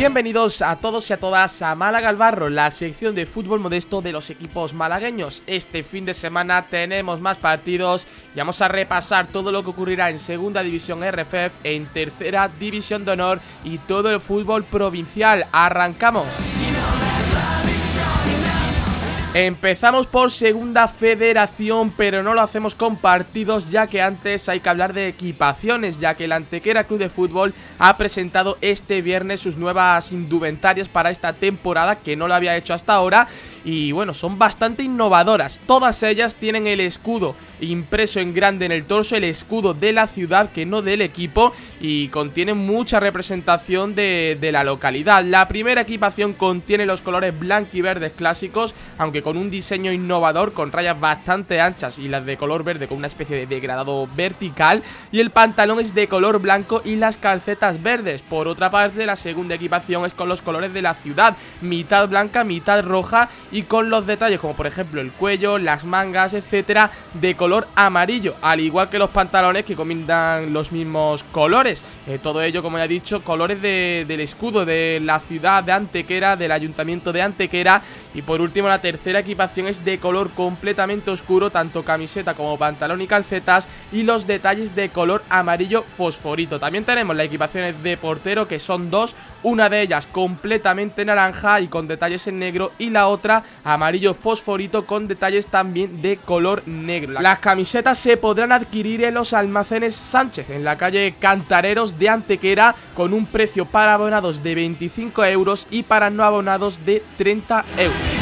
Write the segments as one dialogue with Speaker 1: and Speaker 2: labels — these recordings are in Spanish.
Speaker 1: Bienvenidos a todos y a todas a Málaga al Barro, la sección de fútbol modesto de los equipos malagueños. Este fin de semana tenemos más partidos y vamos a repasar todo lo que ocurrirá en Segunda División RFF, en Tercera División de Honor y todo el fútbol provincial. ¡Arrancamos! Empezamos por segunda federación, pero no lo hacemos con partidos ya que antes hay que hablar de equipaciones, ya que el Antequera Club de Fútbol ha presentado este viernes sus nuevas indumentarias para esta temporada que no lo había hecho hasta ahora y bueno, son bastante innovadoras. Todas ellas tienen el escudo impreso en grande en el torso, el escudo de la ciudad que no del equipo y contienen mucha representación de, la localidad. La primera equipación contiene los colores blanco y verdes clásicos, aunque con un diseño innovador con rayas bastante anchas y las de color verde con una especie de degradado vertical y el pantalón es de color blanco y las calcetas verdes. Por otra parte, la segunda equipación es con los colores de la ciudad, mitad blanca, mitad roja y con los detalles como por ejemplo el cuello, las mangas, etcétera, de color amarillo, al igual que los pantalones que combinan los mismos colores. Eh, todo ello, como ya he dicho, colores del escudo de la ciudad de Antequera, del ayuntamiento de Antequera. Y por último, la tercera equipación es de color completamente oscuro, tanto camiseta como pantalón y calcetas, y los detalles de color amarillo fosforito. También tenemos las equipaciones de portero, que son dos, una de ellas completamente naranja y con detalles en negro, y la otra amarillo fosforito con detalles también de color negro. Las camisetas se podrán adquirir en los almacenes Sánchez, en la calle Cantareros de Antequera, con un precio para abonados de 25 euros y para no abonados de 30 euros.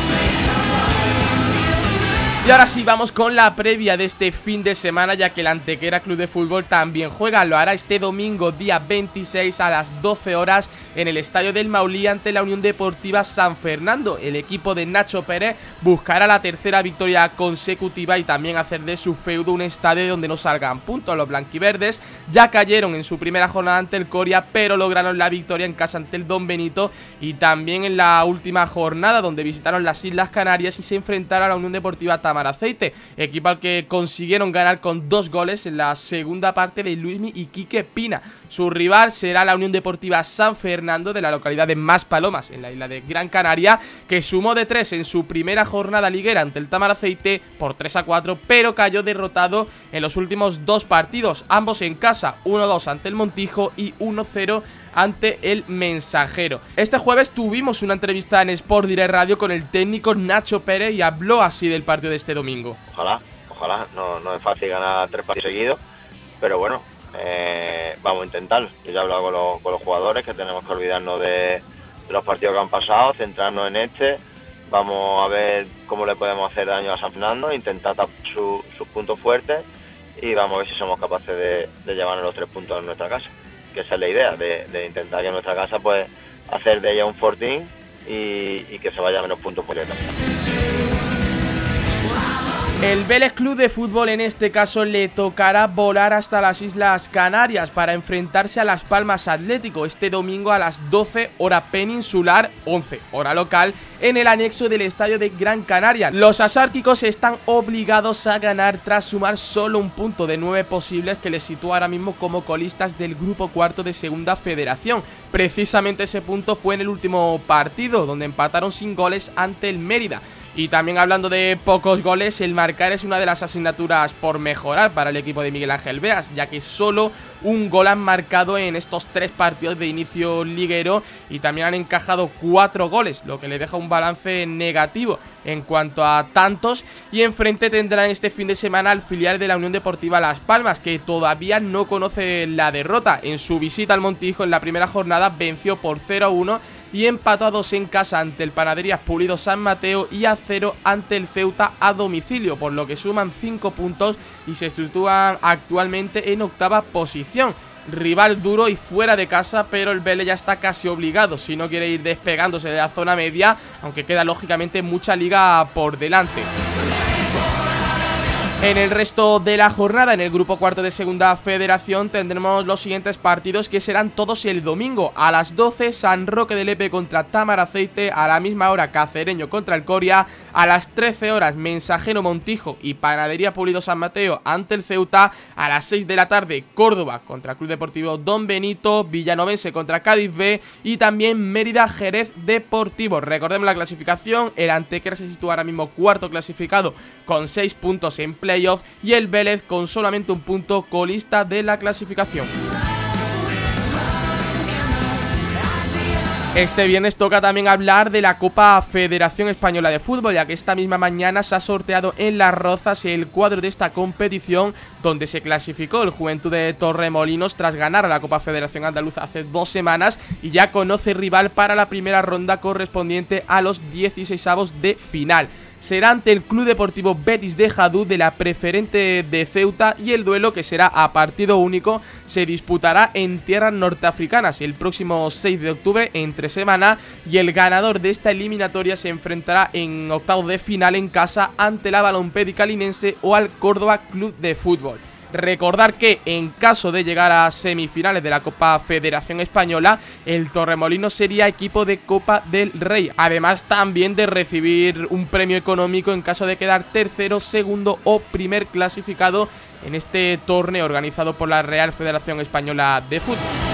Speaker 1: Y ahora sí, vamos con la previa de este fin de semana, ya que el Antequera Club de Fútbol también juega. Lo hará este domingo, día 26 a las 12 horas, en el Estadio del Maulí ante la Unión Deportiva San Fernando. El equipo de Nacho Pérez buscará la tercera victoria consecutiva y también hacer de su feudo un estadio donde no salgan puntos. Los blanquiverdes ya cayeron en su primera jornada ante el Coria, pero lograron la victoria en casa ante el Don Benito y también en la última jornada, donde visitaron las Islas Canarias y se enfrentaron a la Unión Deportiva Tamar Aceite, equipo al que consiguieron ganar con dos goles en la segunda parte de Luismi y Quique Pina. Su rival será la Unión Deportiva San Fernando de la localidad de Maspalomas, en la isla de Gran Canaria, que sumó de tres en su primera jornada liguera ante el Tamaraceite por 3 a 4, pero cayó derrotado en los últimos dos partidos, ambos en casa, 1-2 ante el Montijo y 1-0 ante el Mensajero. Este jueves tuvimos una entrevista en Sport Direct Radio con el técnico Nacho Pérez y habló así del partido de este domingo.
Speaker 2: Ojalá, ojalá, no, es fácil ganar tres partidos seguidos, pero bueno, eh, vamos a intentarlo. Yo ya he hablado con los, jugadores que tenemos que olvidarnos de, los partidos que han pasado, centrarnos en este. Vamos a ver cómo le podemos hacer daño a San Fernando, intentar tapar sus puntos fuertes y vamos a ver si somos capaces de, de llevarnos los tres puntos en nuestra casa que esa es la idea, de, intentar que nuestra casa pues hacer de ella un fortín y, que se vaya a menos puntos por ella.
Speaker 1: El Vélez Club de Fútbol en este caso le tocará volar hasta las Islas Canarias para enfrentarse a Las Palmas Atlético este domingo a las 12 hora peninsular, 11 hora local, en el anexo del estadio de Gran Canaria. Los asárquicos están obligados a ganar tras sumar solo un punto de 9 posibles que les sitúa ahora mismo como colistas del grupo cuarto de segunda federación. Precisamente ese punto fue en el último partido donde empataron sin goles ante el Mérida. Y también hablando de pocos goles, el marcar es una de las asignaturas por mejorar para el equipo de Miguel Ángel Beas, ya que solo un gol han marcado en estos tres partidos de inicio liguero y también han encajado cuatro goles, lo que le deja un balance negativo en cuanto a tantos. Y enfrente tendrán este fin de semana al filial de la Unión Deportiva Las Palmas, que todavía no conoce la derrota. En su visita al Montijo en la primera jornada venció por 0-1 y empató a dos en casa ante el Panaderías Pulido San Mateo y a cero ante el Ceuta a domicilio, por lo que suman 5 puntos y se sitúan actualmente en octava posición. Rival duro y fuera de casa, pero el Vélez ya está casi obligado si no quiere ir despegándose de la zona media, aunque queda lógicamente mucha liga por delante. En el resto de la jornada, en el grupo cuarto de segunda federación, tendremos los siguientes partidos que serán todos el domingo. A las 12, San Roque de Lepe contra Tamar Aceite. A la misma hora, Cacereño contra el Coria. A las 13 horas, Mensajero Montijo y Panadería Pulido San Mateo ante el Ceuta. A las 6 de la tarde, Córdoba contra Club Deportivo Don Benito. Villanovense contra Cádiz B. Y también Mérida Jerez Deportivo. Recordemos la clasificación. El Antequera se sitúa ahora mismo cuarto clasificado con 6 puntos en playoff y el Vélez con solamente un punto colista de la clasificación. Este viernes toca también hablar de la Copa Federación Española de Fútbol, ya que esta misma mañana se ha sorteado en Las Rozas el cuadro de esta competición, donde se clasificó el Juventud de Torremolinos tras ganar a la Copa Federación Andaluza hace dos semanas y ya conoce rival para la primera ronda correspondiente a los 16 avos de final será ante el Club Deportivo Betis de Jadú de la preferente de Ceuta y el duelo que será a partido único se disputará en tierras norteafricanas el próximo 6 de octubre entre semana y el ganador de esta eliminatoria se enfrentará en octavo de final en casa ante la Balompédica Linense o al Córdoba Club de Fútbol. Recordar que en caso de llegar a semifinales de la Copa Federación Española, el Torremolino sería equipo de Copa del Rey. Además también de recibir un premio económico en caso de quedar tercero, segundo o primer clasificado en este torneo organizado por la Real Federación Española de Fútbol.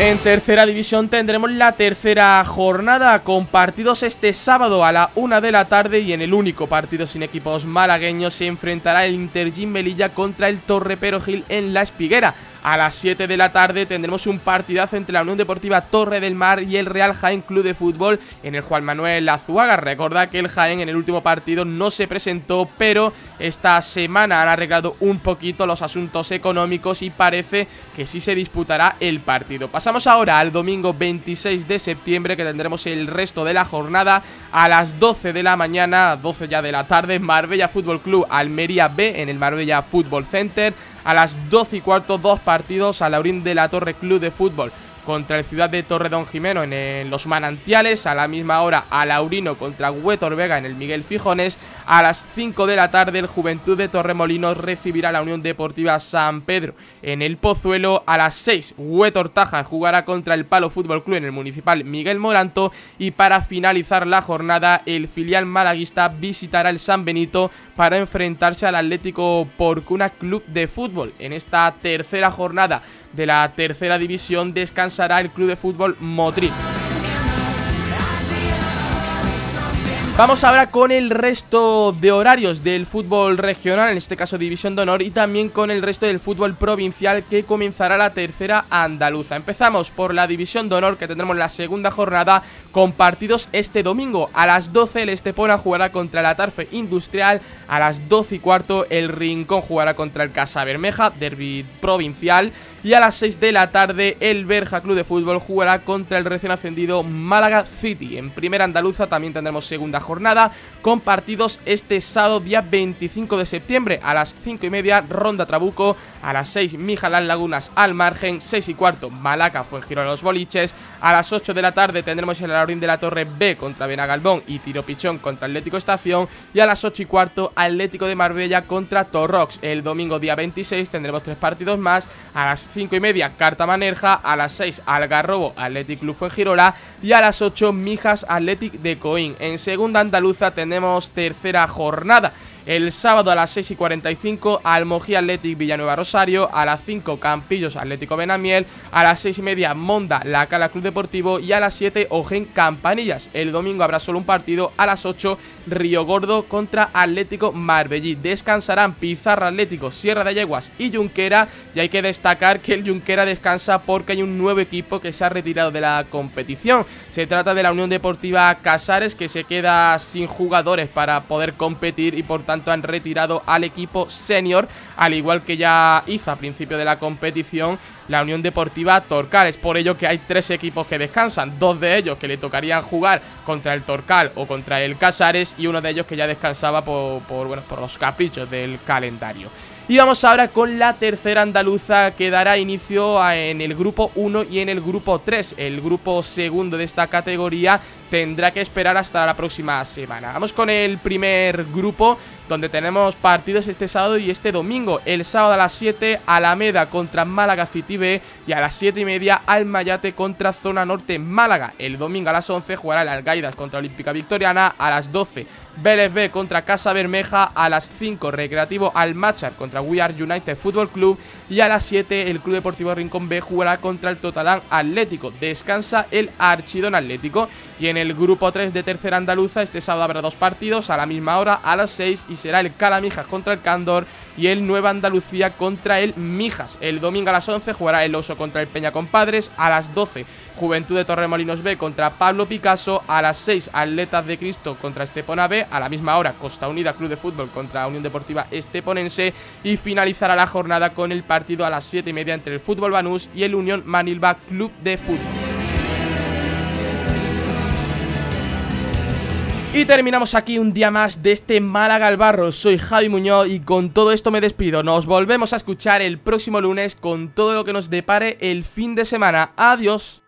Speaker 1: En tercera división tendremos la tercera jornada con partidos este sábado a la una de la tarde y en el único partido sin equipos malagueños se enfrentará el Inter Melilla contra el Torre Gil en La Espiguera. A las 7 de la tarde tendremos un partidazo entre la Unión Deportiva Torre del Mar y el Real Jaén Club de Fútbol en el Juan Manuel Azuaga. Recordad que el Jaén en el último partido no se presentó, pero esta semana han arreglado un poquito los asuntos económicos y parece que sí se disputará el partido. Pasamos ahora al domingo 26 de septiembre que tendremos el resto de la jornada a las 12 de la mañana, 12 ya de la tarde, Marbella Fútbol Club Almería B en el Marbella Fútbol Center. A las 12 y cuarto, dos partidos a Laurín de la Torre Club de Fútbol contra el Ciudad de Torredón Jimeno en, los Manantiales, a la misma hora a Laurino contra Huetor Vega en el Miguel Fijones, a las 5 de la tarde el Juventud de Torremolinos recibirá la Unión Deportiva San Pedro en el Pozuelo, a las 6 Huetor Taja jugará contra el Palo Fútbol Club en el Municipal Miguel Moranto. Y para finalizar la jornada el filial malaguista visitará el San Benito para enfrentarse al Atlético Porcuna Club de Fútbol. En esta tercera jornada de la tercera división descansa será el Club de Fútbol Motril. Vamos ahora con el resto de horarios del fútbol regional, en este caso División de Honor, y también con el resto del fútbol provincial que comenzará la tercera andaluza. Empezamos por la División de Honor que tendremos la segunda jornada con partidos este domingo. A las 12 el Estepona jugará contra el Atarfe Industrial, a las 12 y cuarto el Rincón jugará contra el Casa Bermeja, derby provincial, y a las 6 de la tarde el Berja Club de Fútbol jugará contra el recién ascendido Málaga City. En primera andaluza también tendremos segunda jornada con partidos este sábado día 25 de septiembre a las 5 y media Ronda Trabuco, a las 6 Mijalán Lagunas al margen, 6 y cuarto Malaca fue en giro a los boliches, a las 8 de la tarde tendremos el Laurín de la Torre B contra Benagalbón y Tiro Pichón contra Atlético Estación y a las 8 y cuarto Atlético de Marbella contra Torrox. El domingo día 26 tendremos tres partidos más, a las 5 y media Carta Manerja, a las 6 Algarrobo Athletic Club Fuengirola y a las 8 Mijas Athletic de Coín. En segunda andaluza tenemos tercera jornada. El sábado a las 6 y 45 Almojí Athletic Villanueva Rosario, a las 5 Campillos Atlético Benamiel, a las 6 y media Monda La Cala Club Deportivo y a las 7 Ojen Campanillas. El domingo habrá solo un partido, a las 8 Río Gordo contra Atlético Marbellí. Descansarán Pizarra Atlético, Sierra de Yeguas y Junquera y hay que destacar que el Junquera descansa porque hay un nuevo equipo que se ha retirado de la competición. Se trata de la Unión Deportiva Casares que se queda sin jugadores para poder competir y por tanto han retirado al equipo senior, al igual que ya hizo a principio de la competición la Unión Deportiva Torcal. Es por ello que hay tres equipos que descansan, dos de ellos que le tocarían jugar contra el Torcal o contra el Casares y uno de ellos que ya descansaba por, bueno, por los caprichos del calendario. Y vamos ahora con la tercera andaluza que dará inicio en el grupo 1 y en el grupo 3. El grupo segundo de esta categoría tendrá que esperar hasta la próxima semana. Vamos con el primer grupo donde tenemos partidos este sábado y este domingo. El sábado a las 7 Alameda contra Málaga City B y a las 7 y media Almayate contra Zona Norte Málaga. El domingo a las 11 jugará el Algaidas contra Olímpica Victoriana. A las 12 Vélez B contra Casa Bermeja. A las 5 Recreativo Almachar contra We Are United Football Club. Y a las 7 el Club Deportivo Rincón B jugará contra el Totalán Atlético. Descansa el Archidón Atlético. Y en el grupo 3 de tercera andaluza este sábado habrá dos partidos a la misma hora a las 6 y será el Calamijas contra el Cándor y el Nueva Andalucía contra el Mijas. El domingo a las 11 jugará el Oso contra el Peña Compadres, a las 12 Juventud de Torremolinos B contra Pablo Picasso, a las 6 Atletas de Cristo contra Estepona B, a la misma hora Costa Unida Club de Fútbol contra Unión Deportiva Esteponense y finalizará la jornada con el partido a las 7 y media entre el Fútbol Banús y el Unión Manilva Club de Fútbol. Y terminamos aquí un día más de este Málaga al Barro. Soy Javi Muñoz y con todo esto me despido. Nos volvemos a escuchar el próximo lunes con todo lo que nos depare el fin de semana. Adiós.